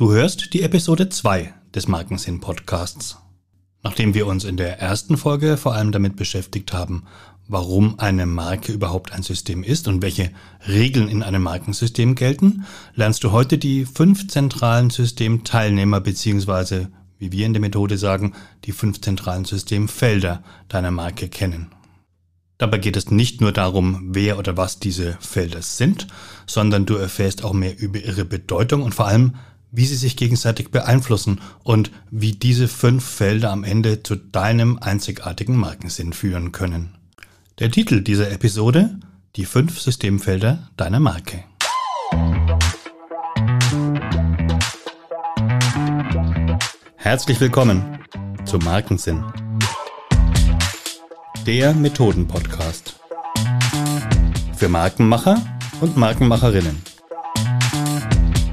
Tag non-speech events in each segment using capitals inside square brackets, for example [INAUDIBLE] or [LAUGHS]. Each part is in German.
Du hörst die Episode 2 des Markensinn Podcasts. Nachdem wir uns in der ersten Folge vor allem damit beschäftigt haben, warum eine Marke überhaupt ein System ist und welche Regeln in einem Markensystem gelten, lernst du heute die fünf zentralen Systemteilnehmer bzw. wie wir in der Methode sagen, die fünf zentralen Systemfelder deiner Marke kennen. Dabei geht es nicht nur darum, wer oder was diese Felder sind, sondern du erfährst auch mehr über ihre Bedeutung und vor allem, wie sie sich gegenseitig beeinflussen und wie diese fünf Felder am Ende zu deinem einzigartigen Markensinn führen können. Der Titel dieser Episode Die fünf Systemfelder deiner Marke. Herzlich willkommen zum Markensinn. Der Methoden-Podcast. Für Markenmacher und Markenmacherinnen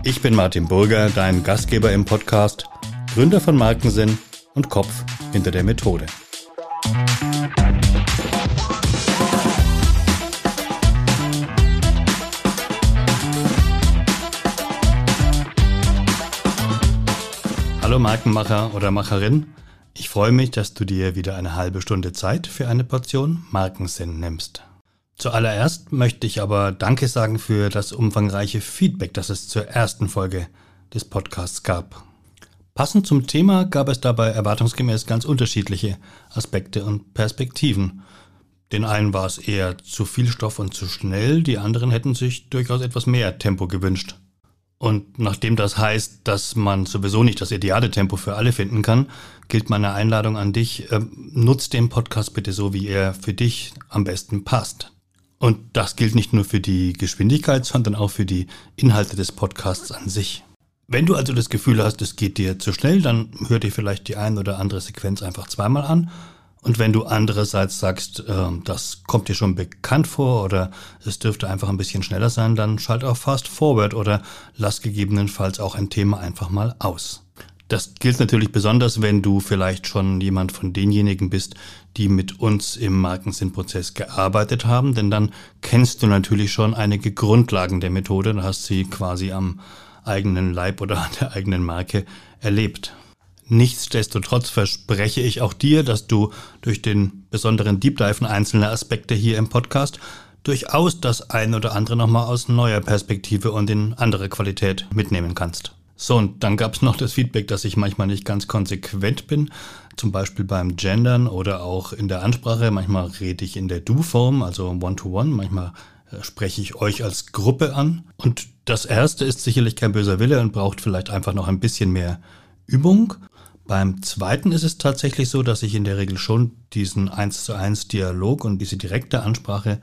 ich bin Martin Burger, dein Gastgeber im Podcast, Gründer von Markensinn und Kopf hinter der Methode. Hallo Markenmacher oder Macherin. Ich freue mich, dass du dir wieder eine halbe Stunde Zeit für eine Portion Markensinn nimmst. Zuallererst möchte ich aber Danke sagen für das umfangreiche Feedback, das es zur ersten Folge des Podcasts gab. Passend zum Thema gab es dabei erwartungsgemäß ganz unterschiedliche Aspekte und Perspektiven. Den einen war es eher zu viel Stoff und zu schnell, die anderen hätten sich durchaus etwas mehr Tempo gewünscht. Und nachdem das heißt, dass man sowieso nicht das ideale Tempo für alle finden kann, gilt meine Einladung an dich, äh, nutz den Podcast bitte so, wie er für dich am besten passt. Und das gilt nicht nur für die Geschwindigkeit, sondern auch für die Inhalte des Podcasts an sich. Wenn du also das Gefühl hast, es geht dir zu schnell, dann hör dir vielleicht die ein oder andere Sequenz einfach zweimal an. Und wenn du andererseits sagst, äh, das kommt dir schon bekannt vor oder es dürfte einfach ein bisschen schneller sein, dann schalt auch Fast Forward oder lass gegebenenfalls auch ein Thema einfach mal aus. Das gilt natürlich besonders, wenn du vielleicht schon jemand von denjenigen bist, die mit uns im Markensinnprozess gearbeitet haben, denn dann kennst du natürlich schon einige Grundlagen der Methode und hast sie quasi am eigenen Leib oder an der eigenen Marke erlebt. Nichtsdestotrotz verspreche ich auch dir, dass du durch den besonderen Deep Dive in einzelne Aspekte hier im Podcast durchaus das ein oder andere nochmal aus neuer Perspektive und in andere Qualität mitnehmen kannst. So, und dann gab es noch das Feedback, dass ich manchmal nicht ganz konsequent bin, zum Beispiel beim Gendern oder auch in der Ansprache. Manchmal rede ich in der Du-Form, also One-to-One, -one. manchmal äh, spreche ich euch als Gruppe an. Und das erste ist sicherlich kein böser Wille und braucht vielleicht einfach noch ein bisschen mehr Übung. Beim zweiten ist es tatsächlich so, dass ich in der Regel schon diesen 1 zu 1 Dialog und diese direkte Ansprache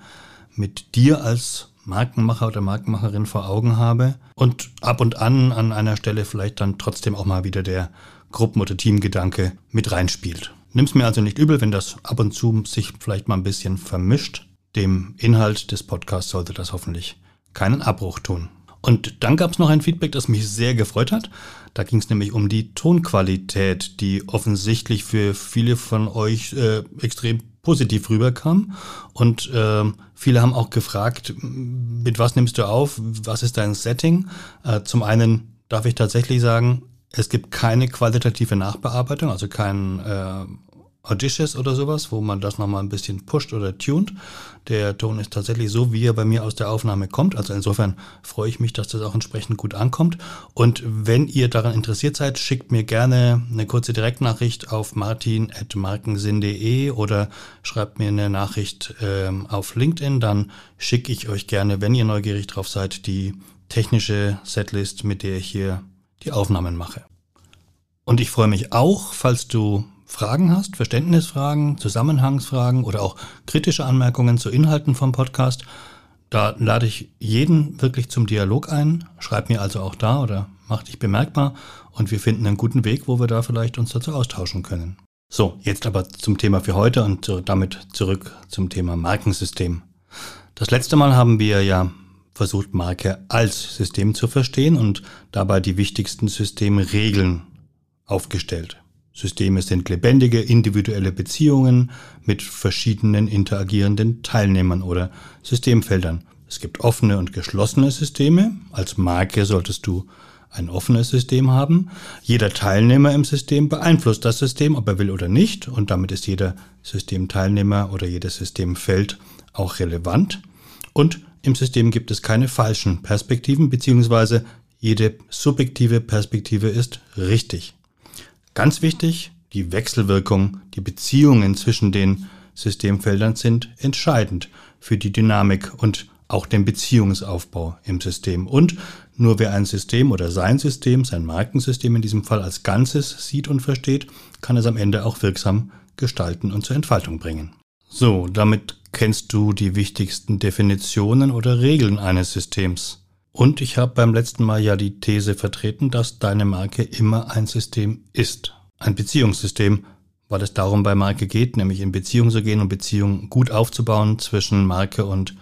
mit dir als Markenmacher oder Markenmacherin vor Augen habe und ab und an an einer Stelle vielleicht dann trotzdem auch mal wieder der Gruppen- oder Teamgedanke mit reinspielt. Nimm's mir also nicht übel, wenn das ab und zu sich vielleicht mal ein bisschen vermischt. Dem Inhalt des Podcasts sollte das hoffentlich keinen Abbruch tun. Und dann gab es noch ein Feedback, das mich sehr gefreut hat. Da ging es nämlich um die Tonqualität, die offensichtlich für viele von euch äh, extrem positiv rüberkam. Und äh, viele haben auch gefragt, mit was nimmst du auf? Was ist dein Setting? Äh, zum einen darf ich tatsächlich sagen, es gibt keine qualitative Nachbearbeitung, also kein äh, Audacious oder sowas, wo man das nochmal ein bisschen pusht oder tunt. Der Ton ist tatsächlich so, wie er bei mir aus der Aufnahme kommt. Also insofern freue ich mich, dass das auch entsprechend gut ankommt. Und wenn ihr daran interessiert seid, schickt mir gerne eine kurze Direktnachricht auf martin.markensinn.de oder schreibt mir eine Nachricht ähm, auf LinkedIn. Dann schicke ich euch gerne, wenn ihr neugierig drauf seid, die technische Setlist, mit der ich hier die Aufnahmen mache. Und ich freue mich auch, falls du Fragen hast, Verständnisfragen, Zusammenhangsfragen oder auch kritische Anmerkungen zu Inhalten vom Podcast, da lade ich jeden wirklich zum Dialog ein. Schreib mir also auch da oder mach dich bemerkbar und wir finden einen guten Weg, wo wir da vielleicht uns dazu austauschen können. So, jetzt aber zum Thema für heute und damit zurück zum Thema Markensystem. Das letzte Mal haben wir ja versucht, Marke als System zu verstehen und dabei die wichtigsten Systemregeln aufgestellt. Systeme sind lebendige, individuelle Beziehungen mit verschiedenen interagierenden Teilnehmern oder Systemfeldern. Es gibt offene und geschlossene Systeme. Als Marke solltest du ein offenes System haben. Jeder Teilnehmer im System beeinflusst das System, ob er will oder nicht, und damit ist jeder Systemteilnehmer oder jedes Systemfeld auch relevant. Und im System gibt es keine falschen Perspektiven, beziehungsweise jede subjektive Perspektive ist richtig. Ganz wichtig, die Wechselwirkung, die Beziehungen zwischen den Systemfeldern sind entscheidend für die Dynamik und auch den Beziehungsaufbau im System. Und nur wer ein System oder sein System, sein Markensystem in diesem Fall als Ganzes sieht und versteht, kann es am Ende auch wirksam gestalten und zur Entfaltung bringen. So, damit kennst du die wichtigsten Definitionen oder Regeln eines Systems. Und ich habe beim letzten Mal ja die These vertreten, dass deine Marke immer ein System ist. Ein Beziehungssystem, weil es darum bei Marke geht, nämlich in Beziehung zu gehen und Beziehungen gut aufzubauen zwischen Marke und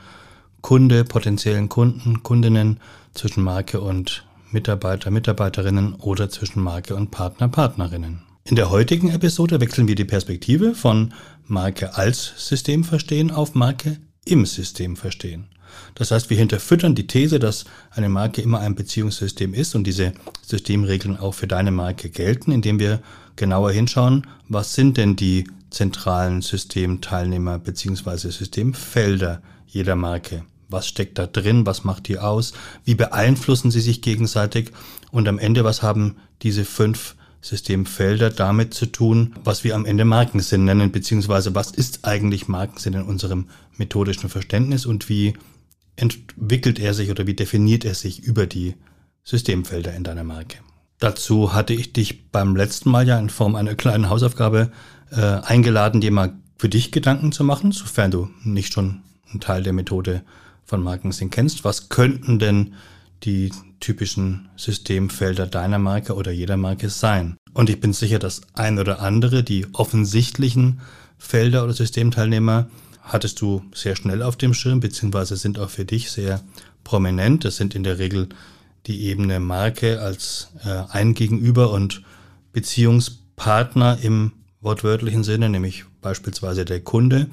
Kunde, potenziellen Kunden, Kundinnen, zwischen Marke und Mitarbeiter, Mitarbeiterinnen oder zwischen Marke und Partner, Partnerinnen. In der heutigen Episode wechseln wir die Perspektive von Marke als System verstehen auf Marke im System verstehen. Das heißt, wir hinterfüttern die These, dass eine Marke immer ein Beziehungssystem ist und diese Systemregeln auch für deine Marke gelten, indem wir genauer hinschauen, was sind denn die zentralen Systemteilnehmer bzw. Systemfelder jeder Marke. Was steckt da drin? Was macht die aus? Wie beeinflussen sie sich gegenseitig? Und am Ende, was haben diese fünf Systemfelder damit zu tun, was wir am Ende Markensinn nennen, beziehungsweise was ist eigentlich Markensinn in unserem methodischen Verständnis und wie entwickelt er sich oder wie definiert er sich über die Systemfelder in deiner Marke. Dazu hatte ich dich beim letzten Mal ja in Form einer kleinen Hausaufgabe äh, eingeladen, dir mal für dich Gedanken zu machen, sofern du nicht schon einen Teil der Methode von Marketing kennst. Was könnten denn die typischen Systemfelder deiner Marke oder jeder Marke sein? Und ich bin sicher, dass ein oder andere, die offensichtlichen Felder oder Systemteilnehmer, hattest du sehr schnell auf dem Schirm, beziehungsweise sind auch für dich sehr prominent. Das sind in der Regel die Ebene Marke als äh, ein Gegenüber und Beziehungspartner im wortwörtlichen Sinne, nämlich beispielsweise der Kunde.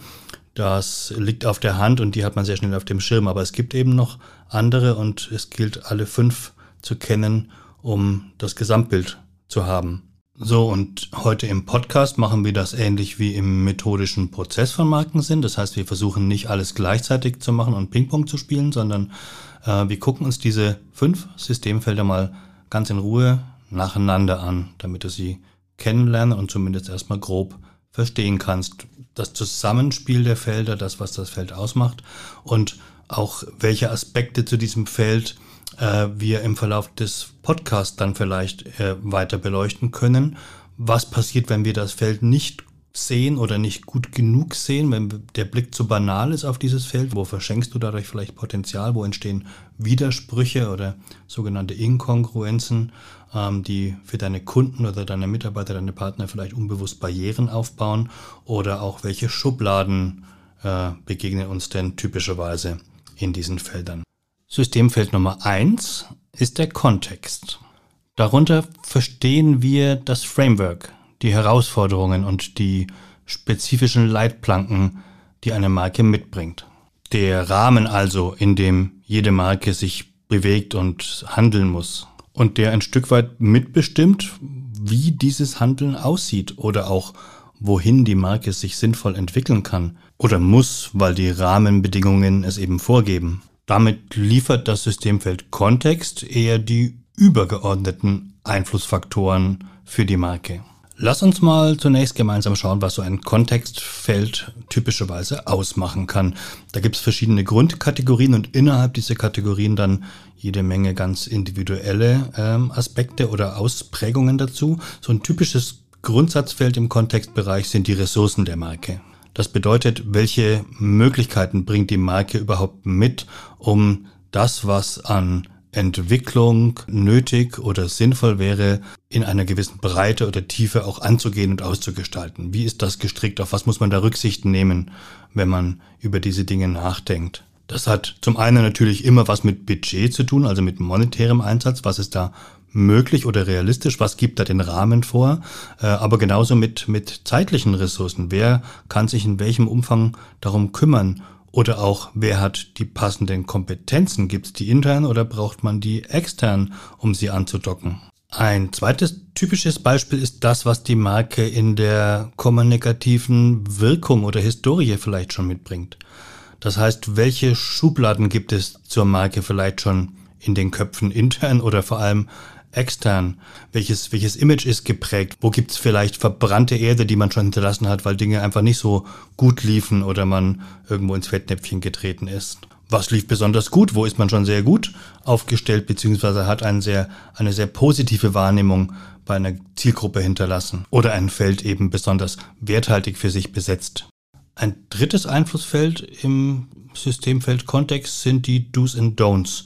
Das liegt auf der Hand und die hat man sehr schnell auf dem Schirm. Aber es gibt eben noch andere und es gilt alle fünf zu kennen, um das Gesamtbild zu haben. So, und heute im Podcast machen wir das ähnlich wie im methodischen Prozess von Markensinn. Das heißt, wir versuchen nicht alles gleichzeitig zu machen und Ping-Pong zu spielen, sondern äh, wir gucken uns diese fünf Systemfelder mal ganz in Ruhe nacheinander an, damit du sie kennenlernen und zumindest erstmal grob verstehen kannst. Das Zusammenspiel der Felder, das, was das Feld ausmacht und auch welche Aspekte zu diesem Feld äh, wir im Verlauf des Podcasts dann vielleicht äh, weiter beleuchten können. Was passiert, wenn wir das Feld nicht sehen oder nicht gut genug sehen, wenn der Blick zu banal ist auf dieses Feld, wo verschenkst du dadurch vielleicht Potenzial, wo entstehen Widersprüche oder sogenannte Inkongruenzen, die für deine Kunden oder deine Mitarbeiter, deine Partner vielleicht unbewusst Barrieren aufbauen oder auch welche Schubladen äh, begegnen uns denn typischerweise in diesen Feldern. Systemfeld Nummer eins ist der Kontext. Darunter verstehen wir das Framework, die Herausforderungen und die spezifischen Leitplanken, die eine Marke mitbringt. Der Rahmen also, in dem jede Marke sich bewegt und handeln muss und der ein Stück weit mitbestimmt, wie dieses Handeln aussieht oder auch wohin die Marke sich sinnvoll entwickeln kann oder muss, weil die Rahmenbedingungen es eben vorgeben. Damit liefert das Systemfeld Kontext eher die übergeordneten Einflussfaktoren für die Marke. Lass uns mal zunächst gemeinsam schauen, was so ein Kontextfeld typischerweise ausmachen kann. Da gibt es verschiedene Grundkategorien und innerhalb dieser Kategorien dann jede Menge ganz individuelle ähm, Aspekte oder Ausprägungen dazu. So ein typisches Grundsatzfeld im Kontextbereich sind die Ressourcen der Marke. Das bedeutet, welche Möglichkeiten bringt die Marke überhaupt mit, um das, was an Entwicklung nötig oder sinnvoll wäre, in einer gewissen Breite oder Tiefe auch anzugehen und auszugestalten. Wie ist das gestrickt? Auf was muss man da Rücksicht nehmen, wenn man über diese Dinge nachdenkt? Das hat zum einen natürlich immer was mit Budget zu tun, also mit monetärem Einsatz. Was ist da möglich oder realistisch? Was gibt da den Rahmen vor? Äh, aber genauso mit, mit zeitlichen Ressourcen. Wer kann sich in welchem Umfang darum kümmern, Oder auch, wer hat die passenden Kompetenzen? Gibt es die intern oder braucht man die extern, um sie anzudocken? Ein zweites typisches Beispiel ist das, was die Marke in der kommunikativen Wirkung oder Historie vielleicht schon mitbringt. Das heißt, welche Schubladen gibt es zur Marke vielleicht schon in den Köpfen intern oder vor allem extern? Welches, welches Image ist geprägt? Wo gibt es vielleicht verbrannte Erde, die man schon hinterlassen hat, weil Dinge einfach nicht so gut liefen oder man irgendwo ins Fettnäpfchen getreten ist? Was lief besonders gut? Wo ist man schon sehr gut aufgestellt, beziehungsweise hat eine sehr, eine sehr positive Wahrnehmung bei einer Zielgruppe hinterlassen oder ein Feld eben besonders werthaltig für sich besetzt? Ein drittes Einflussfeld im Systemfeld Kontext sind die Do's and Don'ts.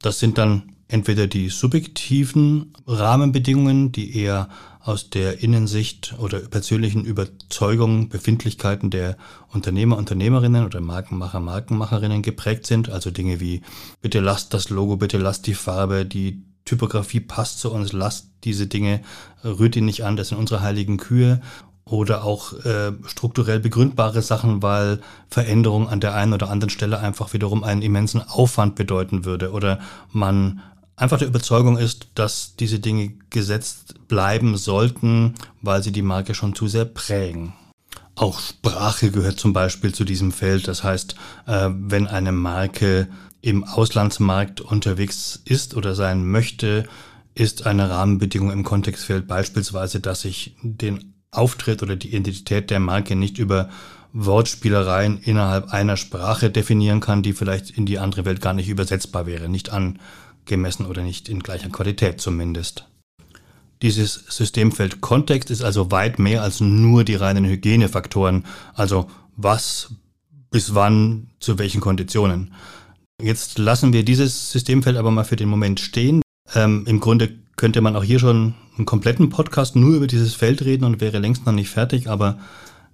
Das sind dann entweder die subjektiven Rahmenbedingungen, die eher aus der Innensicht oder persönlichen Überzeugungen, Befindlichkeiten der Unternehmer, Unternehmerinnen oder Markenmacher, Markenmacherinnen geprägt sind. Also Dinge wie, bitte lasst das Logo, bitte lasst die Farbe, die Typografie passt zu uns, lasst diese Dinge, rührt ihn nicht an, das sind unsere heiligen Kühe. Oder auch äh, strukturell begründbare Sachen, weil Veränderung an der einen oder anderen Stelle einfach wiederum einen immensen Aufwand bedeuten würde. Oder man einfach der Überzeugung ist, dass diese Dinge gesetzt bleiben sollten, weil sie die Marke schon zu sehr prägen. Auch Sprache gehört zum Beispiel zu diesem Feld. Das heißt, äh, wenn eine Marke im Auslandsmarkt unterwegs ist oder sein möchte, ist eine Rahmenbedingung im Kontextfeld beispielsweise, dass ich den Auftritt oder die Identität der Marke nicht über Wortspielereien innerhalb einer Sprache definieren kann, die vielleicht in die andere Welt gar nicht übersetzbar wäre, nicht an gemessen oder nicht in gleicher Qualität zumindest. Dieses Systemfeld Kontext ist also weit mehr als nur die reinen Hygienefaktoren, also was, bis wann, zu welchen Konditionen. Jetzt lassen wir dieses Systemfeld aber mal für den Moment stehen. Ähm, Im Grunde könnte man auch hier schon einen kompletten Podcast nur über dieses Feld reden und wäre längst noch nicht fertig, aber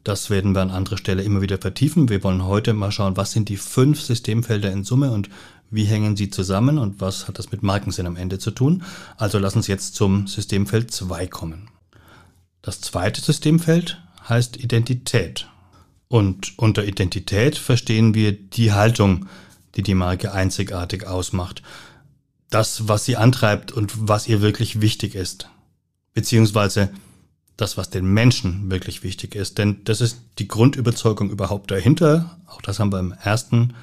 das werden wir an anderer Stelle immer wieder vertiefen. Wir wollen heute mal schauen, was sind die fünf Systemfelder in Summe und wie hängen sie zusammen und was hat das mit Markensinn am Ende zu tun? Also lass uns jetzt zum Systemfeld 2 kommen. Das zweite Systemfeld heißt Identität. Und unter Identität verstehen wir die Haltung, die die Marke einzigartig ausmacht. Das, was sie antreibt und was ihr wirklich wichtig ist. Beziehungsweise das, was den Menschen wirklich wichtig ist. Denn das ist die Grundüberzeugung überhaupt dahinter. Auch das haben wir im ersten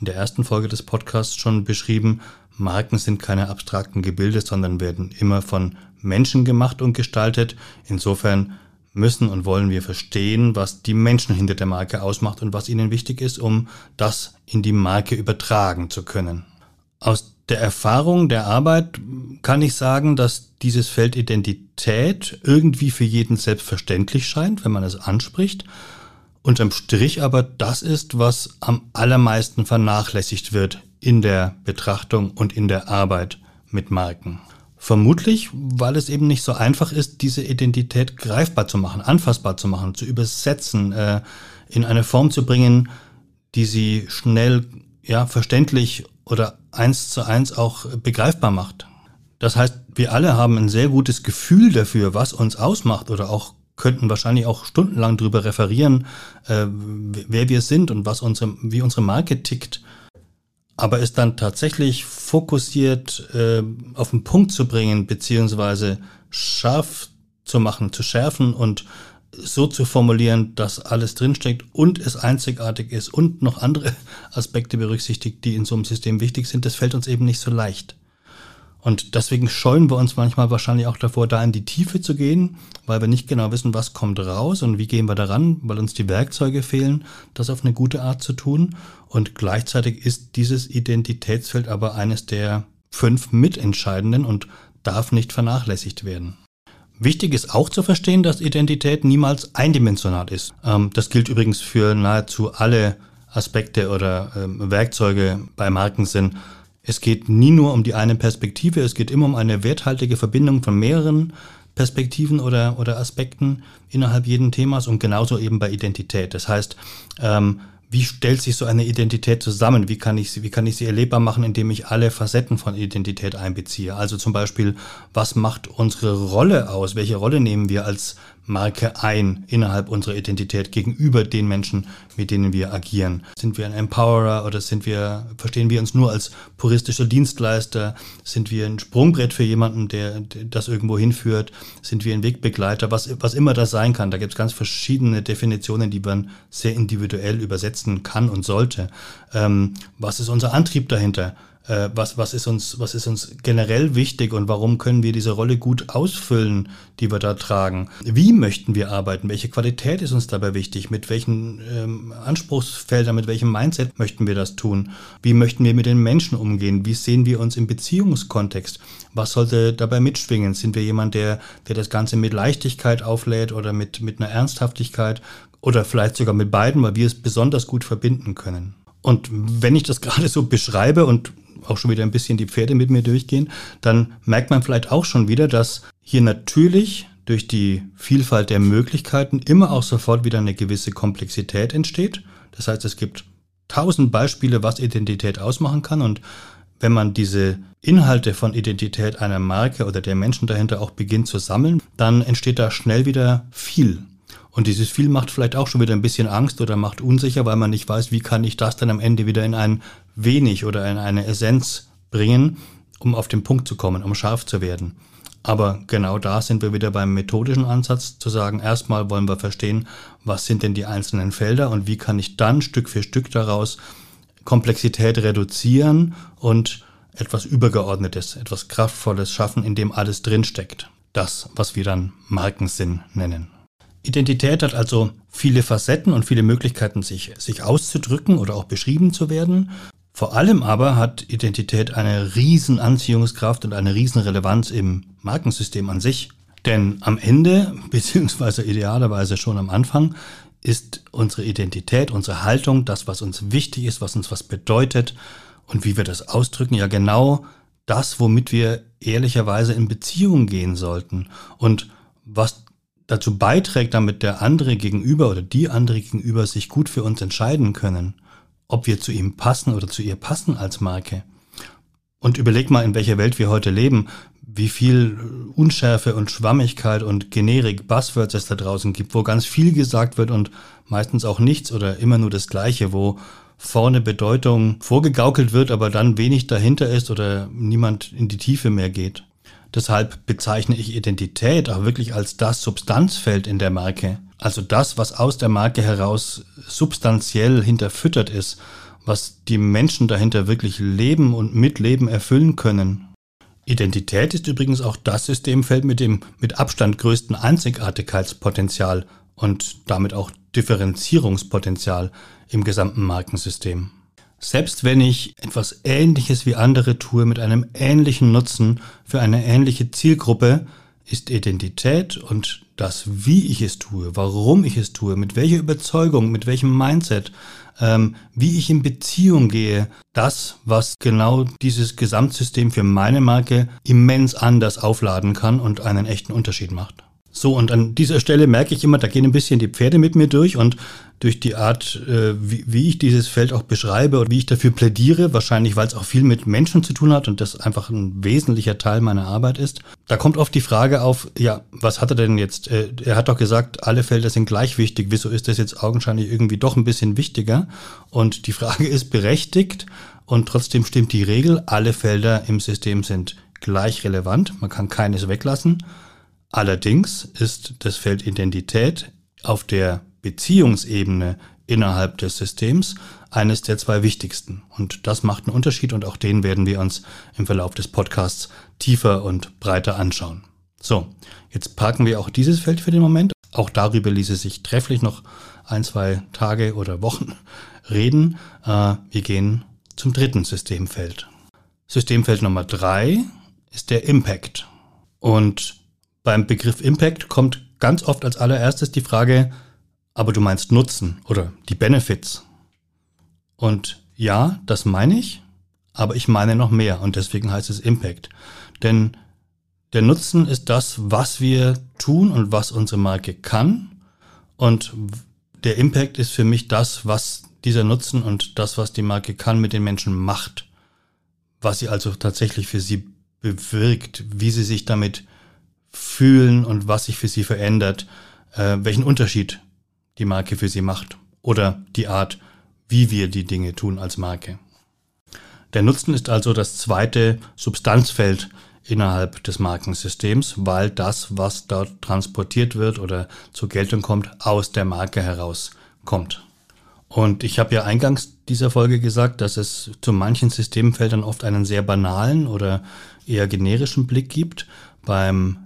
in der ersten Folge des Podcasts schon beschrieben, Marken sind keine abstrakten Gebilde, sondern werden immer von Menschen gemacht und gestaltet. Insofern müssen und wollen wir verstehen, was die Menschen hinter der Marke ausmacht und was ihnen wichtig ist, um das in die Marke übertragen zu können. Aus der Erfahrung der Arbeit kann ich sagen, dass dieses Feld Identität irgendwie für jeden selbstverständlich scheint, wenn man es anspricht unterm Strich aber das ist, was am allermeisten vernachlässigt wird in der Betrachtung und in der Arbeit mit Marken. Vermutlich, weil es eben nicht so einfach ist, diese Identität greifbar zu machen, anfassbar zu machen, zu übersetzen, äh, in eine Form zu bringen, die sie schnell, ja, verständlich oder eins zu eins auch begreifbar macht. Das heißt, wir alle haben ein sehr gutes Gefühl dafür, was uns ausmacht oder auch könnten wahrscheinlich auch stundenlang darüber referieren, äh, wer wir sind und was unsere, wie unsere Marke tickt. Aber es dann tatsächlich fokussiert äh, auf den Punkt zu bringen, beziehungsweise scharf zu machen, zu schärfen und so zu formulieren, dass alles drinsteckt und es einzigartig ist und noch andere [LAUGHS] Aspekte berücksichtigt, die in so einem System wichtig sind, das fällt uns eben nicht so leicht. Und deswegen scheuen wir uns manchmal wahrscheinlich auch davor, da in die Tiefe zu gehen, weil wir nicht genau wissen, was kommt raus und wie gehen wir daran, weil uns die Werkzeuge fehlen, das auf eine gute Art zu tun. Und gleichzeitig ist dieses Identitätsfeld aber eines der fünf mitentscheidenden und darf nicht vernachlässigt werden. Wichtig ist auch zu verstehen, dass Identität niemals eindimensional ist. Ähm, das gilt übrigens für nahezu alle Aspekte oder ähm, Werkzeuge bei Markensinn. Es geht nie nur um die eine Perspektive, es geht immer um eine werthaltige Verbindung von mehreren Perspektiven oder, oder Aspekten innerhalb jeden Themas und genauso eben bei Identität. Das heißt, ähm, wie stellt sich so eine Identität zusammen? Wie kann ich sie, wie kann ich sie erlebbar machen, indem ich alle Facetten von Identität einbeziehe? Also zum Beispiel, was macht unsere Rolle aus? Welche Rolle nehmen wir als Marke ein innerhalb unserer Identität gegenüber den Menschen, mit denen wir agieren? Sind wir ein Empowerer oder sind wir, verstehen wir uns nur als puristischer Dienstleister? Sind wir ein Sprungbrett für jemanden, der, der das irgendwo hinführt? Sind wir ein Wegbegleiter? Was, was immer das sein kann. Da gibt es ganz verschiedene Definitionen, die man sehr individuell übersetzen kann und sollte. Ähm, was ist unser Antrieb dahinter? Äh, was, was, ist uns, was ist uns generell wichtig und warum können wir diese Rolle gut ausfüllen, die wir da tragen? Wie möchten wir arbeiten? Welche Qualität ist uns dabei wichtig? Mit welchen ähm, Anspruchsfeldern, mit welchem Mindset möchten wir das tun? Wie möchten wir mit den Menschen umgehen? Wie sehen wir uns im Beziehungskontext? Was sollte dabei mitschwingen? Sind wir jemand, der, der das Ganze mit Leichtigkeit auflädt oder mit, mit einer Ernsthaftigkeit oder vielleicht sogar mit beiden, weil wir es besonders gut verbinden können? Und wenn ich das [LAUGHS] gerade so beschreibe und auch schon wieder ein bisschen die Pferde mit mir durchgehen, dann merkt man vielleicht auch schon wieder, dass hier natürlich durch die Vielfalt der Möglichkeiten immer auch sofort wieder eine gewisse Komplexität entsteht. Das heißt, es gibt tausend Beispiele, was Identität ausmachen kann und wenn man diese Inhalte von Identität einer Marke oder der Menschen dahinter auch beginnt zu sammeln, dann entsteht da schnell wieder viel. Und dieses viel macht vielleicht auch schon wieder ein bisschen Angst oder macht unsicher, weil man nicht weiß, wie kann ich das dann am Ende wieder in ein wenig oder in eine Essenz bringen, um auf den Punkt zu kommen, um scharf zu werden. Aber genau da sind wir wieder beim methodischen Ansatz, zu sagen, erstmal wollen wir verstehen, was sind denn die einzelnen Felder und wie kann ich dann Stück für Stück daraus Komplexität reduzieren und etwas Übergeordnetes, etwas Kraftvolles schaffen, in dem alles drinsteckt. Das, was wir dann Markensinn nennen. Identität hat also viele Facetten und viele Möglichkeiten, sich, sich auszudrücken oder auch beschrieben zu werden. Vor allem aber hat Identität eine riesen Anziehungskraft und eine riesen Relevanz im Markensystem an sich. Denn am Ende, [LAUGHS] beziehungsweise idealerweise schon am Anfang, ist unsere Identität, unsere Haltung, das, was uns wichtig ist, was uns was bedeutet und wie wir das ausdrücken, ja genau das, womit wir ehrlicherweise in Beziehung gehen sollten und was dazu beiträgt, damit der andere gegenüber oder die andere gegenüber sich gut für uns entscheiden können, ob wir zu ihm passen oder zu ihr passen als Marke. Und überleg mal, in welcher Welt wir heute leben, wie viel Unschärfe und Schwammigkeit und Generik Buzzwords es da draußen gibt, wo ganz viel gesagt wird und meistens auch nichts oder immer nur das Gleiche, wo vorne Bedeutung vorgegaukelt wird, aber dann wenig dahinter ist oder niemand in die Tiefe mehr geht. Deshalb bezeichne ich Identität auch wirklich als das Substanzfeld in der Marke. Also das, was aus der Marke heraus substanziell hinterfüttert ist, was die Menschen dahinter wirklich leben und mitleben erfüllen können. Identität ist übrigens auch das Systemfeld mit dem mit Abstand größten Einzigartigkeitspotenzial und damit auch Differenzierungspotenzial im gesamten Markensystem. Selbst wenn ich etwas Ähnliches wie andere tue mit einem ähnlichen Nutzen für eine ähnliche Zielgruppe, ist Identität und das, wie ich es tue, warum ich es tue, mit welcher Überzeugung, mit welchem Mindset, ähm, wie ich in Beziehung gehe, das, was genau dieses Gesamtsystem für meine Marke immens anders aufladen kann und einen echten Unterschied macht. So, und an dieser Stelle merke ich immer, da gehen ein bisschen die Pferde mit mir durch und durch die Art, äh, wie, wie ich dieses Feld auch beschreibe und wie ich dafür plädiere, wahrscheinlich weil es auch viel mit Menschen zu tun hat und das einfach ein wesentlicher Teil meiner Arbeit ist, da kommt oft die Frage auf, ja, was hat er denn jetzt? Äh, er hat doch gesagt, alle Felder sind gleich wichtig, wieso ist das jetzt augenscheinlich irgendwie doch ein bisschen wichtiger? Und die Frage ist berechtigt und trotzdem stimmt die Regel, alle Felder im System sind gleich relevant, man kann keines weglassen. Allerdings ist das Feld Identität auf der Beziehungsebene innerhalb des Systems eines der zwei wichtigsten. Und das macht einen Unterschied und auch den werden wir uns im Verlauf des Podcasts tiefer und breiter anschauen. So, jetzt parken wir auch dieses Feld für den Moment. Auch darüber ließe sich trefflich noch ein, zwei Tage oder Wochen [LAUGHS] reden. Äh, wir gehen zum dritten Systemfeld. Systemfeld Nummer drei ist der Impact. Und beim Begriff Impact kommt ganz oft als allererstes die Frage, aber du meinst Nutzen oder die Benefits. Und ja, das meine ich, aber ich meine noch mehr und deswegen heißt es Impact. Denn der Nutzen ist das, was wir tun und was unsere Marke kann. Und der Impact ist für mich das, was dieser Nutzen und das, was die Marke kann, mit den Menschen macht. Was sie also tatsächlich für sie bewirkt, wie sie sich damit fühlen und was sich für sie verändert, äh, welchen Unterschied die Marke für sie macht oder die Art, wie wir die Dinge tun als Marke. Der Nutzen ist also das zweite Substanzfeld innerhalb des Markensystems, weil das, was dort transportiert wird oder zur Geltung kommt, aus der Marke heraus kommt. Und ich habe ja eingangs dieser Folge gesagt, dass es zu manchen Systemfeldern oft einen sehr banalen oder eher generischen Blick gibt. Beim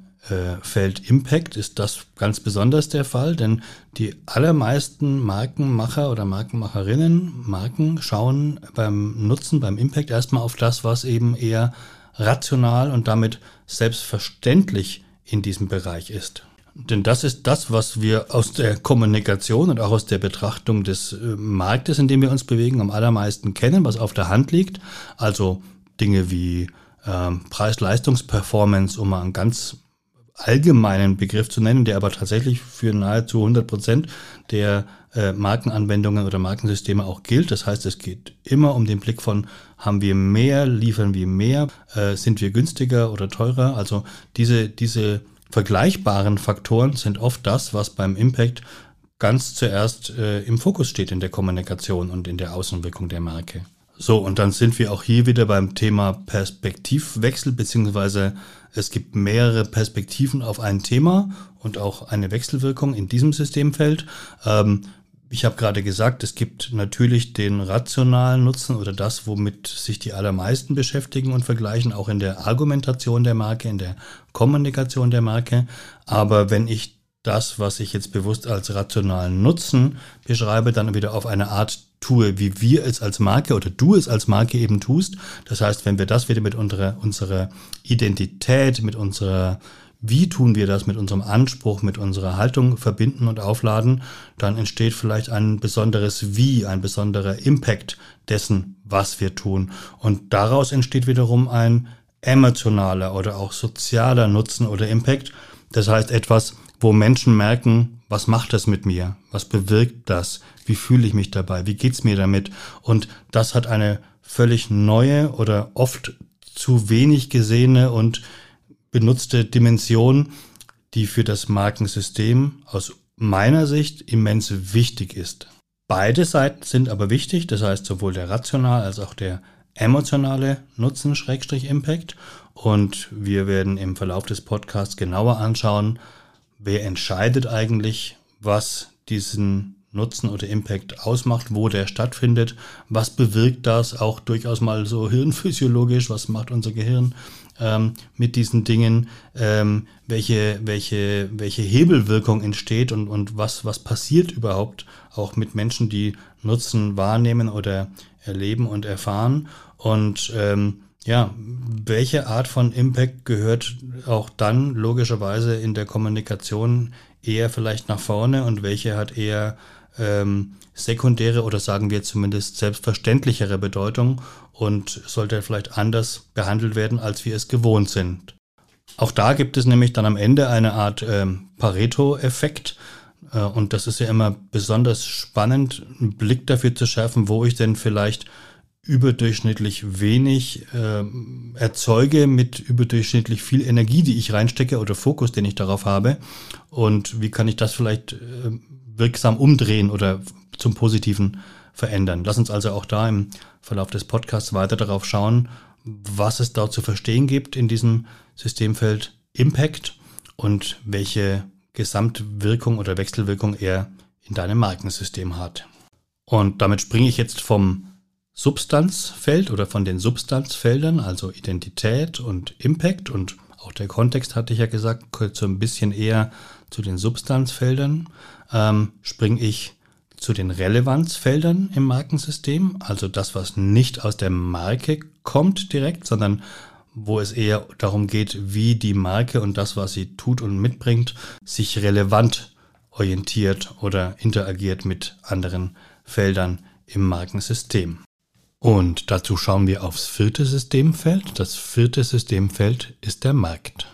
Feld Impact ist das ganz besonders der Fall, denn die allermeisten Markenmacher oder Markenmacherinnen, Marken schauen beim Nutzen, beim Impact erstmal auf das, was eben eher rational und damit selbstverständlich in diesem Bereich ist. Denn das ist das, was wir aus der Kommunikation und auch aus der Betrachtung des äh, Marktes, in dem wir uns bewegen, am allermeisten kennen, was auf der Hand liegt. Also Dinge wie ähm, Preis-Leistungs-Performance, um mal einen ganz allgemeinen Begriff zu nennen, der aber tatsächlich für nahezu 100 Prozent der äh, Markenanwendungen oder Markensysteme auch gilt. Das heißt, es geht immer um den Blick von, haben wir mehr, liefern wir mehr, äh, sind wir günstiger oder teurer. Also diese, diese vergleichbaren Faktoren sind oft das, was beim Impact ganz zuerst äh, im Fokus steht in der Kommunikation und in der Außenwirkung der Marke. So, und dann sind wir auch hier wieder beim Thema Perspektivwechsel, beziehungsweise es gibt mehrere Perspektiven auf ein Thema und auch eine Wechselwirkung in diesem Systemfeld. Ähm, ich habe gerade gesagt, es gibt natürlich den rationalen Nutzen oder das, womit sich die allermeisten beschäftigen und vergleichen, auch in der Argumentation der Marke, in der Kommunikation der Marke. Aber wenn ich das, was ich jetzt bewusst als rationalen Nutzen beschreibe, dann wieder auf eine Art tue, wie wir es als Marke oder du es als Marke eben tust. Das heißt, wenn wir das wieder mit unserer, unserer Identität, mit unserer wie tun wir das mit unserem Anspruch, mit unserer Haltung verbinden und aufladen, dann entsteht vielleicht ein besonderes Wie, ein besonderer Impact dessen, was wir tun. Und daraus entsteht wiederum ein emotionaler oder auch sozialer Nutzen oder Impact. Das heißt etwas, wo Menschen merken, was macht das mit mir? Was bewirkt das? Wie fühle ich mich dabei? Wie geht's mir damit? Und das hat eine völlig neue oder oft zu wenig gesehene und benutzte Dimension, die für das Markensystem aus meiner Sicht immens wichtig ist. Beide Seiten sind aber wichtig, das heißt sowohl der rational als auch der emotionale Nutzen Schrägstrich Impact. Und wir werden im Verlauf des Podcasts genauer anschauen, wer entscheidet eigentlich, was diesen Nutzen oder Impact ausmacht, wo der stattfindet, was bewirkt das auch durchaus mal so hirnphysiologisch, was macht unser Gehirn ähm, mit diesen Dingen, ähm, welche, welche, welche Hebelwirkung entsteht und, und was, was passiert überhaupt auch mit Menschen, die Nutzen wahrnehmen oder erleben und erfahren. Und ähm, ja, welche Art von Impact gehört auch dann logischerweise in der Kommunikation eher vielleicht nach vorne und welche hat eher ähm, sekundäre oder sagen wir zumindest selbstverständlichere Bedeutung und sollte vielleicht anders behandelt werden, als wir es gewohnt sind. Auch da gibt es nämlich dann am Ende eine Art ähm, Pareto-Effekt. Äh, und das ist ja immer besonders spannend, einen Blick dafür zu schärfen, wo ich denn vielleicht überdurchschnittlich wenig äh, erzeuge mit überdurchschnittlich viel Energie, die ich reinstecke oder Fokus, den ich darauf habe. Und wie kann ich das vielleicht äh, wirksam umdrehen oder zum Positiven verändern. Lass uns also auch da im Verlauf des Podcasts weiter darauf schauen, was es dort zu verstehen gibt in diesem Systemfeld Impact und welche Gesamtwirkung oder Wechselwirkung er in deinem Markensystem hat. Und damit springe ich jetzt vom Substanzfeld oder von den Substanzfeldern, also Identität und Impact und auch der Kontext hatte ich ja gesagt, so ein bisschen eher zu den Substanzfeldern, ähm, springe ich zu den Relevanzfeldern im Markensystem, also das, was nicht aus der Marke kommt direkt, sondern wo es eher darum geht, wie die Marke und das, was sie tut und mitbringt, sich relevant orientiert oder interagiert mit anderen Feldern im Markensystem. Und dazu schauen wir aufs vierte Systemfeld. Das vierte Systemfeld ist der Markt.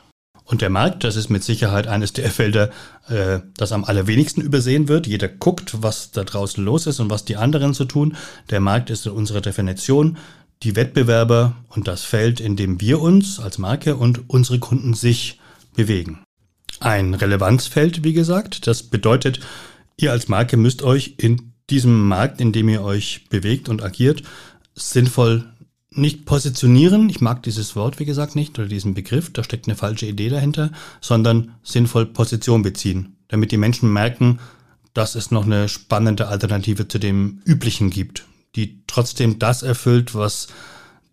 Und der Markt, das ist mit Sicherheit eines der Felder, äh, das am allerwenigsten übersehen wird. Jeder guckt, was da draußen los ist und was die anderen so tun. Der Markt ist in unserer Definition die Wettbewerber und das Feld, in dem wir uns als Marke und unsere Kunden sich bewegen. ein Relevanzfeld, wie gesagt. Das bedeutet, ihr als Marke müsst euch in diesem Markt, in dem ihr euch bewegt und agiert, sinnvoll nicht positionieren. Ich mag dieses Wort, wie gesagt, nicht oder diesen Begriff. Da steckt eine falsche Idee dahinter, sondern sinnvoll Position beziehen, damit die Menschen merken, dass es noch eine spannende Alternative zu dem üblichen gibt, die trotzdem das erfüllt, was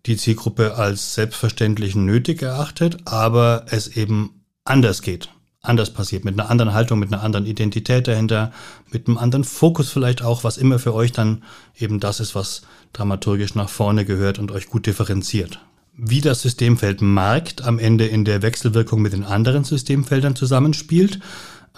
die Zielgruppe als selbstverständlich nötig erachtet, aber es eben anders geht, anders passiert, mit einer anderen Haltung, mit einer anderen Identität dahinter, mit einem anderen Fokus vielleicht auch, was immer für euch dann eben das ist, was dramaturgisch nach vorne gehört und euch gut differenziert. Wie das Systemfeld Markt am Ende in der Wechselwirkung mit den anderen Systemfeldern zusammenspielt,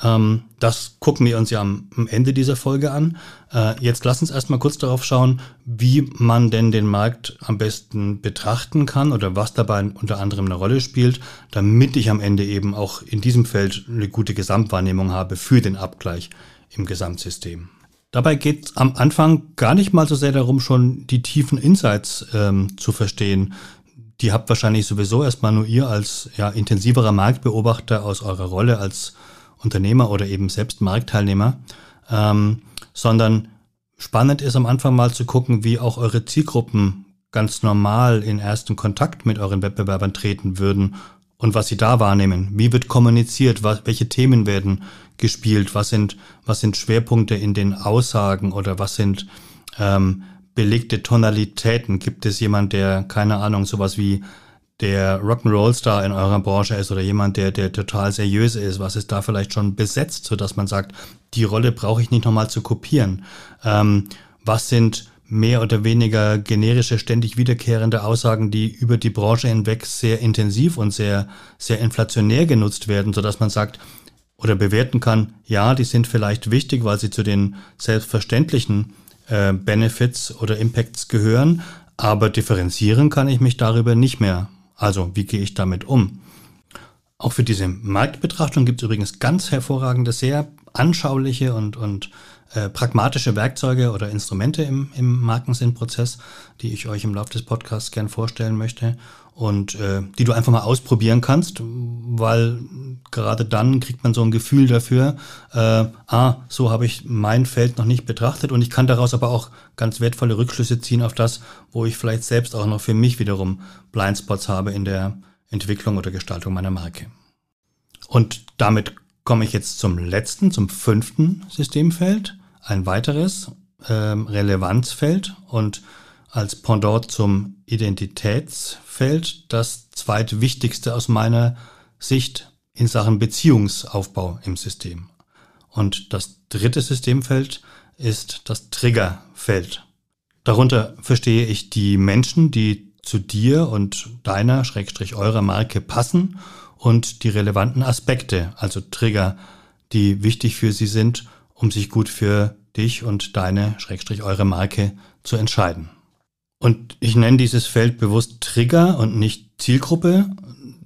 ähm, das gucken wir uns ja am, Ende dieser Folge an. Äh, jetzt lass uns erstmal kurz darauf schauen, wie man denn den Markt am besten betrachten kann oder was dabei unter anderem eine Rolle spielt, damit ich am Ende eben auch in diesem Feld eine gute Gesamtwahrnehmung habe für den Abgleich im Gesamtsystem. Dabei geht es am Anfang gar nicht mal so sehr darum, schon die tiefen Insights ähm, zu verstehen. Die habt wahrscheinlich sowieso erstmal nur ihr als ja, intensiverer Marktbeobachter aus eurer Rolle als Unternehmer oder eben selbst Marktteilnehmer, ähm, sondern spannend ist am Anfang mal zu gucken, wie auch eure Zielgruppen ganz normal in ersten Kontakt mit euren Wettbewerbern treten würden und was sie da wahrnehmen. Wie wird kommuniziert? Was, welche Themen werden gespielt? Was sind, was sind Schwerpunkte in den Aussagen oder was sind ähm, belegte Tonalitäten? Gibt es jemand, der, keine Ahnung, sowas wie der Rock'n'Roll-Star in eurer Branche ist oder jemand, der, der total seriös ist, was ist da vielleicht schon besetzt, sodass man sagt, die Rolle brauche ich nicht nochmal zu kopieren. Ähm, was sind mehr oder weniger generische, ständig wiederkehrende Aussagen, die über die Branche hinweg sehr intensiv und sehr, sehr inflationär genutzt werden, sodass man sagt oder bewerten kann, ja, die sind vielleicht wichtig, weil sie zu den selbstverständlichen äh, Benefits oder Impacts gehören, aber differenzieren kann ich mich darüber nicht mehr. Also, wie gehe ich damit um? Auch für diese Marktbetrachtung gibt es übrigens ganz hervorragende, sehr anschauliche und, und äh, pragmatische Werkzeuge oder Instrumente im, im Markensinnprozess, die ich euch im Laufe des Podcasts gern vorstellen möchte und äh, die du einfach mal ausprobieren kannst, weil gerade dann kriegt man so ein Gefühl dafür, äh, ah, so habe ich mein Feld noch nicht betrachtet und ich kann daraus aber auch ganz wertvolle Rückschlüsse ziehen auf das, wo ich vielleicht selbst auch noch für mich wiederum Blindspots habe in der Entwicklung oder Gestaltung meiner Marke. Und damit komme ich jetzt zum letzten, zum fünften Systemfeld, ein weiteres ähm, Relevanzfeld und als Pendant zum Identitätsfeld das zweitwichtigste aus meiner Sicht in Sachen Beziehungsaufbau im System. Und das dritte Systemfeld ist das Triggerfeld. Darunter verstehe ich die Menschen, die zu dir und deiner, Schrägstrich eurer Marke passen und die relevanten Aspekte, also Trigger, die wichtig für sie sind, um sich gut für dich und deine, Schrägstrich eure Marke zu entscheiden. Und ich nenne dieses Feld bewusst Trigger und nicht Zielgruppe.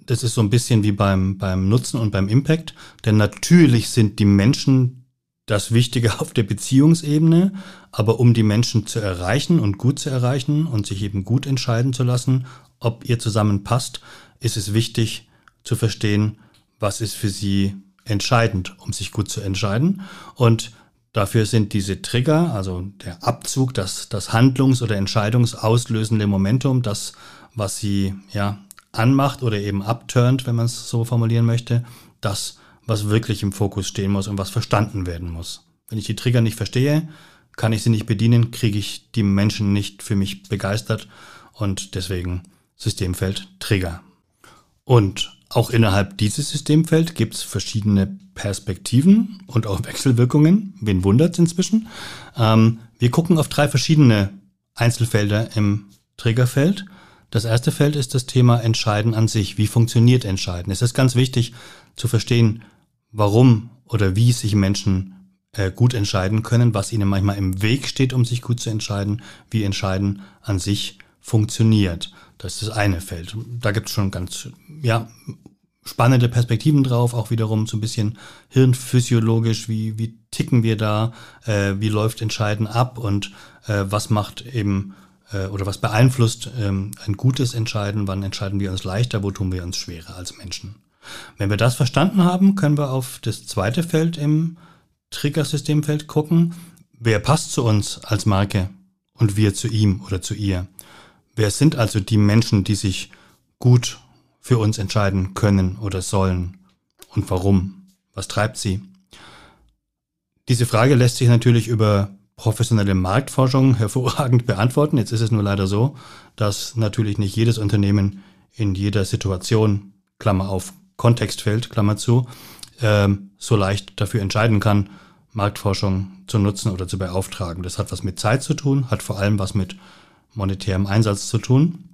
Das ist so ein bisschen wie beim, beim Nutzen und beim Impact. Denn natürlich sind die Menschen das Wichtige [LAUGHS] auf der Beziehungsebene. Aber um die Menschen zu erreichen und gut zu erreichen und sich eben gut entscheiden zu lassen, ob ihr zusammen passt, ist es wichtig zu verstehen, was ist für sie entscheidend, um sich gut zu entscheiden. Und Dafür sind diese Trigger, also der Abzug, das, das Handlungs- oder Entscheidungsauslösende Momentum, das, was sie ja anmacht oder eben abturnt, wenn man es so formulieren möchte, das, was wirklich im Fokus stehen muss und was verstanden werden muss. Wenn ich die Trigger nicht verstehe, kann ich sie nicht bedienen, kriege ich die Menschen nicht für mich begeistert und deswegen Systemfeld Trigger. Und auch innerhalb dieses Systemfeld gibt es verschiedene Perspektiven und auch Wechselwirkungen. Wen wundert inzwischen? Ähm, wir gucken auf drei verschiedene Einzelfelder im Triggerfeld. Das erste Feld ist das Thema Entscheiden an sich. Wie funktioniert Entscheiden? Es ist ganz wichtig zu verstehen, warum oder wie sich Menschen äh, gut entscheiden können, was ihnen manchmal im Weg steht, um sich gut zu entscheiden, wie Entscheiden an sich funktioniert. Das ist das eine Feld. Da gibt es schon ganz ja, spannende Perspektiven drauf, auch wiederum so ein bisschen hirnphysiologisch, wie, wie ticken wir da, äh, wie läuft Entscheiden ab und äh, was macht eben äh, oder was beeinflusst ähm, ein gutes Entscheiden, wann entscheiden wir uns leichter, wo tun wir uns schwerer als Menschen. Wenn wir das verstanden haben, können wir auf das zweite Feld im Trigger-Systemfeld gucken. Wer passt zu uns als Marke und wir zu ihm oder zu ihr? Wer sind also die Menschen, die sich gut für uns entscheiden können oder sollen? Und warum? Was treibt sie? Diese Frage lässt sich natürlich über professionelle Marktforschung [LAUGHS] hervorragend beantworten. Jetzt ist es nur leider so, dass natürlich nicht jedes Unternehmen in jeder Situation, Klammer auf, Kontextfeld, Klammer zu, ähm, so leicht dafür entscheiden kann, Marktforschung zu nutzen oder zu beauftragen. Das hat was mit Zeit zu tun, hat vor allem was mit monetärem Einsatz zu tun.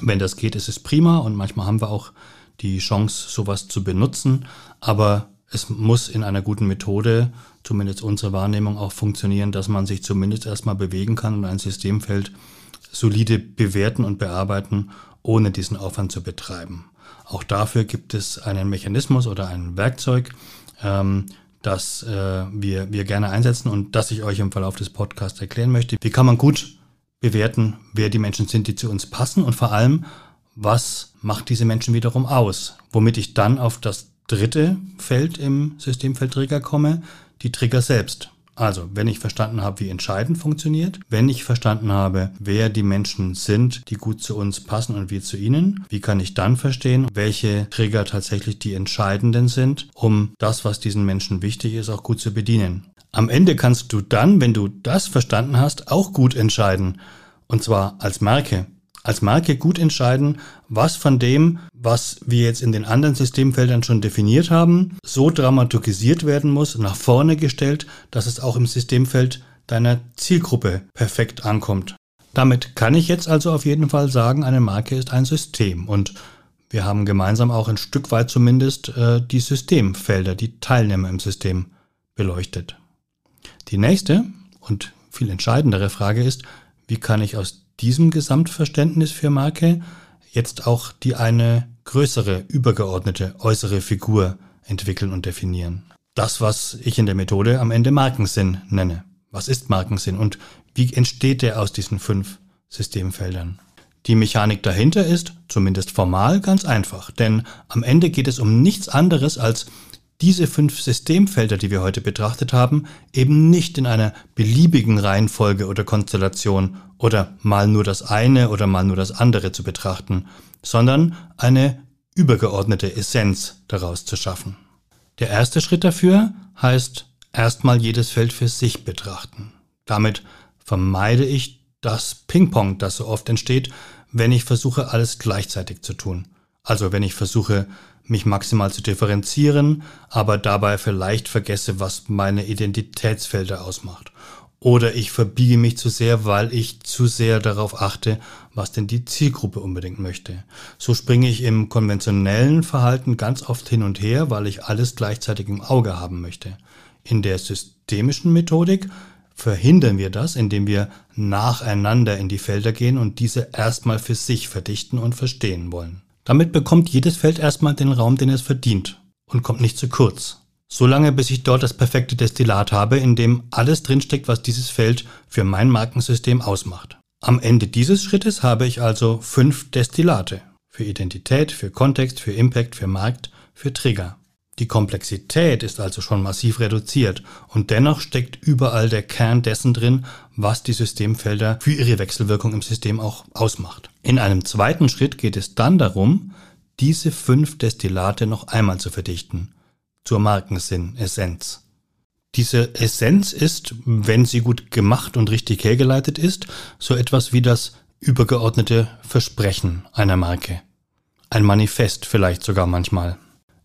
Wenn das geht, ist es prima und manchmal haben wir auch die Chance, sowas zu benutzen, aber es muss in einer guten Methode, zumindest unsere Wahrnehmung, auch funktionieren, dass man sich zumindest erstmal bewegen kann und ein Systemfeld solide bewerten und bearbeiten, ohne diesen Aufwand zu betreiben. Auch dafür gibt es einen Mechanismus oder ein Werkzeug, ähm, das äh, wir, wir gerne einsetzen und das ich euch im Verlauf des Podcasts erklären möchte. Wie kann man gut bewerten, wer die Menschen sind, die zu uns passen und vor allem, was macht diese Menschen wiederum aus, womit ich dann auf das dritte Feld im Systemfeld Trigger komme, die Trigger selbst. Also, wenn ich verstanden habe, wie entscheidend funktioniert, wenn ich verstanden habe, wer die Menschen sind, die gut zu uns passen und wir zu ihnen, wie kann ich dann verstehen, welche Trigger tatsächlich die entscheidenden sind, um das, was diesen Menschen wichtig ist, auch gut zu bedienen. Am Ende kannst du dann, wenn du das verstanden hast, auch gut entscheiden. Und zwar als Marke als Marke gut entscheiden, was von dem, was wir jetzt in den anderen Systemfeldern schon definiert haben, so dramaturgisiert werden muss, nach vorne gestellt, dass es auch im Systemfeld deiner Zielgruppe perfekt ankommt. Damit kann ich jetzt also auf jeden Fall sagen, eine Marke ist ein System und wir haben gemeinsam auch ein Stück weit zumindest äh, die Systemfelder, die Teilnehmer im System beleuchtet. Die nächste und viel entscheidendere Frage ist, wie kann ich aus diesem Gesamtverständnis für Marke jetzt auch die eine größere, übergeordnete äußere Figur entwickeln und definieren. Das, was ich in der Methode am Ende Markensinn nenne. Was ist Markensinn und wie entsteht der aus diesen fünf Systemfeldern? Die Mechanik dahinter ist, zumindest formal, ganz einfach, denn am Ende geht es um nichts anderes als diese fünf Systemfelder, die wir heute betrachtet haben, eben nicht in einer beliebigen Reihenfolge oder Konstellation oder mal nur das eine oder mal nur das andere zu betrachten, sondern eine übergeordnete Essenz daraus zu schaffen. Der erste Schritt dafür heißt erstmal jedes Feld für sich betrachten. Damit vermeide ich das Ping-Pong, das so oft entsteht, wenn ich versuche, alles gleichzeitig zu tun. Also wenn ich versuche, mich maximal zu differenzieren, aber dabei vielleicht vergesse, was meine Identitätsfelder ausmacht. Oder ich verbiege mich zu sehr, weil ich zu sehr darauf achte, was denn die Zielgruppe unbedingt möchte. So springe ich im konventionellen Verhalten ganz oft hin und her, weil ich alles gleichzeitig im Auge haben möchte. In der systemischen Methodik verhindern wir das, indem wir nacheinander in die Felder gehen und diese erstmal für sich verdichten und verstehen wollen. Damit bekommt jedes Feld erstmal den Raum, den es verdient und kommt nicht zu kurz. Solange bis ich dort das perfekte Destillat habe, in dem alles drinsteckt, was dieses Feld für mein Markensystem ausmacht. Am Ende dieses Schrittes habe ich also fünf Destillate. Für Identität, für Kontext, für Impact, für Markt, für Trigger. Die Komplexität ist also schon massiv reduziert und dennoch steckt überall der Kern dessen drin, was die Systemfelder für ihre Wechselwirkung im System auch ausmacht. In einem zweiten Schritt geht es dann darum, diese fünf Destillate noch einmal zu verdichten. Zur Markensinn, Essenz. Diese Essenz ist, wenn sie gut gemacht und richtig hergeleitet ist, so etwas wie das übergeordnete Versprechen einer Marke. Ein Manifest vielleicht sogar manchmal.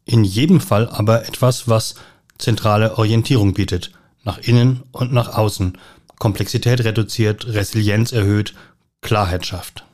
In jedem Fall aber etwas, was zentrale Orientierung bietet, nach innen und nach außen, Komplexität reduziert, Resilienz erhöht, Klarheit schafft.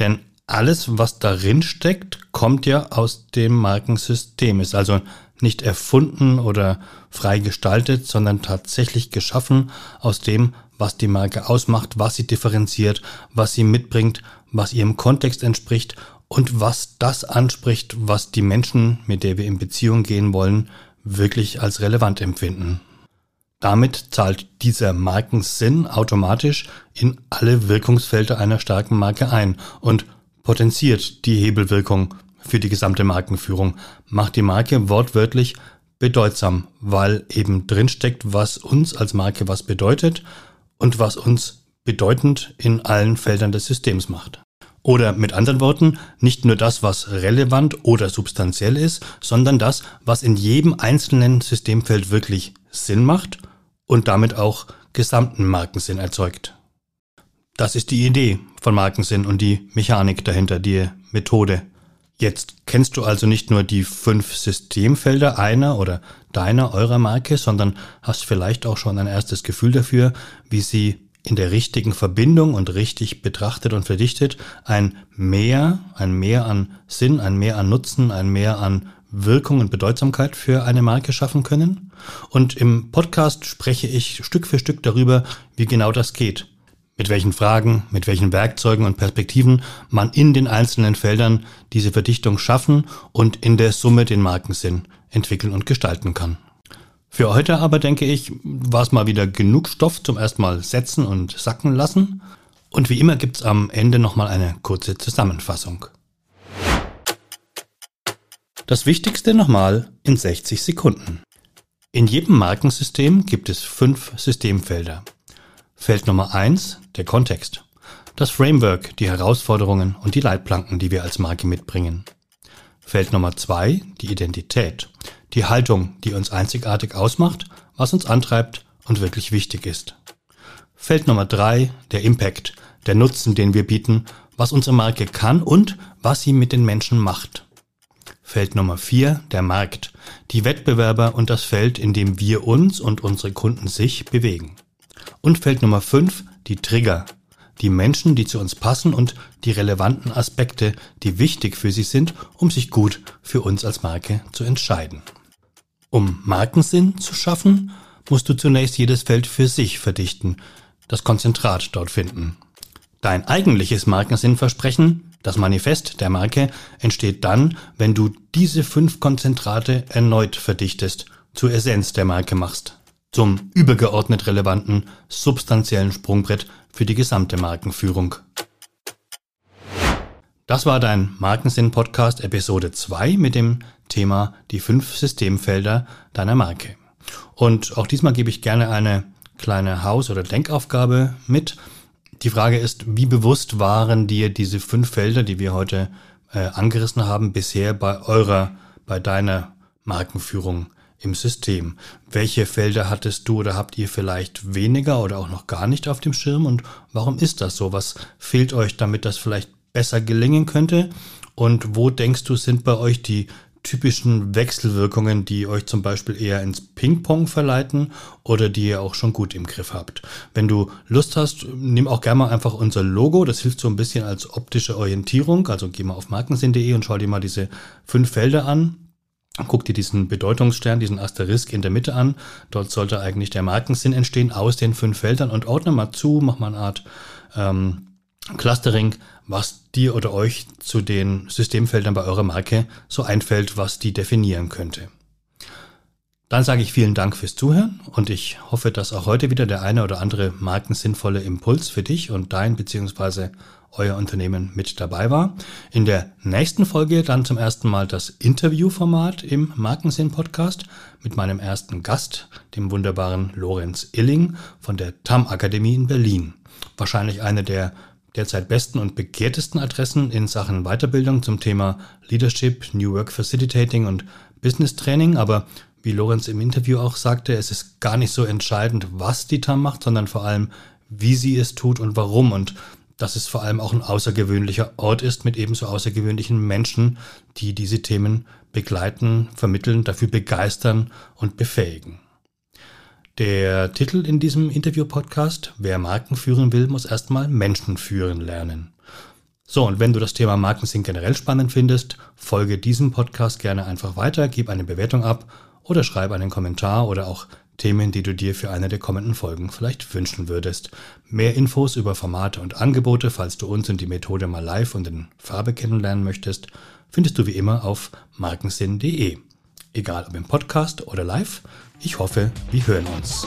Denn alles, was darin steckt, kommt ja aus dem Markensystem, ist also nicht erfunden oder frei gestaltet, sondern tatsächlich geschaffen aus dem, was die Marke ausmacht, was sie differenziert, was sie mitbringt, was ihrem Kontext entspricht und was das anspricht, was die Menschen, mit der wir in Beziehung gehen wollen, wirklich als relevant empfinden. Damit zahlt dieser Markensinn automatisch in alle Wirkungsfelder einer starken Marke ein und potenziert die Hebelwirkung für die gesamte Markenführung macht die Marke wortwörtlich bedeutsam, weil eben drinsteckt, was uns als Marke was bedeutet und was uns bedeutend in allen Feldern des Systems macht. Oder mit anderen Worten, nicht nur das, was relevant oder substanziell ist, sondern das, was in jedem einzelnen Systemfeld wirklich Sinn macht und damit auch gesamten Markensinn erzeugt. Das ist die Idee von Markensinn und die Mechanik dahinter, die Methode. Jetzt kennst du also nicht nur die fünf Systemfelder einer oder deiner, eurer Marke, sondern hast vielleicht auch schon ein erstes Gefühl dafür, wie sie in der richtigen Verbindung und richtig betrachtet und verdichtet ein Mehr, ein Mehr an Sinn, ein Mehr an Nutzen, ein Mehr an Wirkung und Bedeutsamkeit für eine Marke schaffen können. Und im Podcast spreche ich Stück für Stück darüber, wie genau das geht. Mit welchen Fragen, mit welchen Werkzeugen und Perspektiven man in den einzelnen Feldern diese Verdichtung schaffen und in der Summe den Markensinn entwickeln und gestalten kann. Für heute aber, denke ich, war es mal wieder genug Stoff zum erstmal setzen und sacken lassen. Und wie immer gibt's am Ende nochmal eine kurze Zusammenfassung. Das Wichtigste nochmal in 60 Sekunden. In jedem Markensystem gibt es fünf Systemfelder. Feld Nummer eins der Kontext. Das Framework, die Herausforderungen und die Leitplanken, die wir als Marke mitbringen. Feld Nummer zwei die Identität die Haltung, die uns einzigartig ausmacht, was uns antreibt und wirklich wichtig ist. Feld Nummer drei, der Impact, der Nutzen, den wir bieten, was unsere Marke kann und was sie mit den Menschen macht. Feld Nummer vier, der Markt, die Wettbewerber und das Feld, in dem wir uns und unsere Kunden sich bewegen. Und Feld Nummer fünf, die Trigger, die Menschen, die zu uns passen und die relevanten Aspekte, die wichtig für sie sind, um sich gut für uns als Marke zu entscheiden. Um Markensinn zu schaffen, musst du zunächst jedes Feld für sich verdichten, das Konzentrat dort finden. Dein eigentliches Markensinnversprechen, das Manifest der Marke, entsteht dann, wenn du diese fünf Konzentrate erneut verdichtest, zur Essenz der Marke machst, zum übergeordnet relevanten, substanziellen Sprungbrett für die gesamte Markenführung. Das war dein Markensinn-Podcast Episode 2 mit dem Thema die fünf Systemfelder deiner Marke. Und auch diesmal gebe ich gerne eine kleine Haus- oder Denkaufgabe mit. Die Frage ist, wie bewusst waren dir diese fünf Felder, die wir heute äh, angerissen haben, bisher bei eurer, bei deiner Markenführung im System? Welche Felder hattest du oder habt ihr vielleicht weniger oder auch noch gar nicht auf dem Schirm? Und warum ist das so? Was fehlt euch, damit das vielleicht besser gelingen könnte? Und wo denkst du, sind bei euch die typischen Wechselwirkungen, die euch zum Beispiel eher ins Ping-Pong verleiten oder die ihr auch schon gut im Griff habt. Wenn du Lust hast, nimm auch gerne mal einfach unser Logo. Das hilft so ein bisschen als optische Orientierung. Also geh mal auf markensinn.de und schau dir mal diese fünf Felder an. Guck dir diesen Bedeutungsstern, diesen Asterisk in der Mitte an. Dort sollte eigentlich der Markensinn entstehen aus den fünf Feldern und ordne mal zu, mach mal eine Art ähm, Clustering, was dir oder euch zu den Systemfeldern bei eurer Marke so einfällt, was die definieren könnte. Dann sage ich vielen Dank fürs Zuhören und ich hoffe, dass auch heute wieder der eine oder andere markensinnvolle Impuls für dich und dein bzw. euer Unternehmen mit dabei war. In der nächsten Folge dann zum ersten Mal das Interviewformat im Markensinn Podcast mit meinem ersten Gast, dem wunderbaren Lorenz Illing von der TAM Akademie in Berlin. Wahrscheinlich eine der derzeit besten und begehrtesten Adressen in Sachen Weiterbildung zum Thema Leadership, New Work Facilitating und Business Training. Aber wie Lorenz im Interview auch sagte, es ist gar nicht so entscheidend, was die TAM macht, sondern vor allem, wie sie es tut und warum. Und dass es vor allem auch ein außergewöhnlicher Ort ist mit ebenso außergewöhnlichen Menschen, die diese Themen begleiten, vermitteln, dafür begeistern und befähigen. Der Titel in diesem Interview-Podcast, wer Marken führen will, muss erstmal Menschen führen lernen. So, und wenn du das Thema Markensinn generell spannend findest, folge diesem Podcast gerne einfach weiter, gib eine Bewertung ab oder schreib einen Kommentar oder auch Themen, die du dir für eine der kommenden Folgen vielleicht wünschen würdest. Mehr Infos über Formate und Angebote, falls du uns und die Methode mal live und in Farbe kennenlernen möchtest, findest du wie immer auf markensinn.de. Egal ob im Podcast oder live, ich hoffe, wir hören uns.